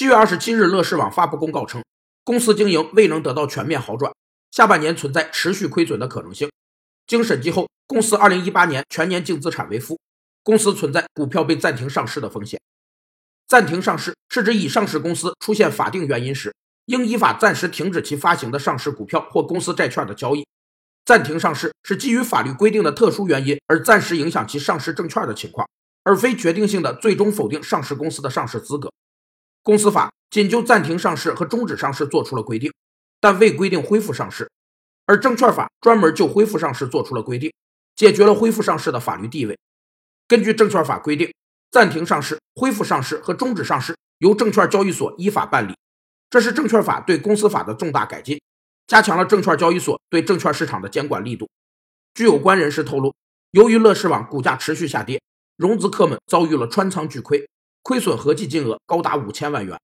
七月二十七日，乐视网发布公告称，公司经营未能得到全面好转，下半年存在持续亏损的可能性。经审计后，公司二零一八年全年净资产为负，公司存在股票被暂停上市的风险。暂停上市是指以上市公司出现法定原因时，应依法暂时停止其发行的上市股票或公司债券的交易。暂停上市是基于法律规定的特殊原因而暂时影响其上市证券的情况，而非决定性的最终否定上市公司的上市资格。公司法仅就暂停上市和终止上市作出了规定，但未规定恢复上市；而证券法专门就恢复上市作出了规定，解决了恢复上市的法律地位。根据证券法规定，暂停上市、恢复上市和终止上市由证券交易所依法办理。这是证券法对公司法的重大改进，加强了证券交易所对证券市场的监管力度。据有关人士透露，由于乐视网股价持续下跌，融资客们遭遇了穿仓巨亏。亏损合计金额高达五千万元。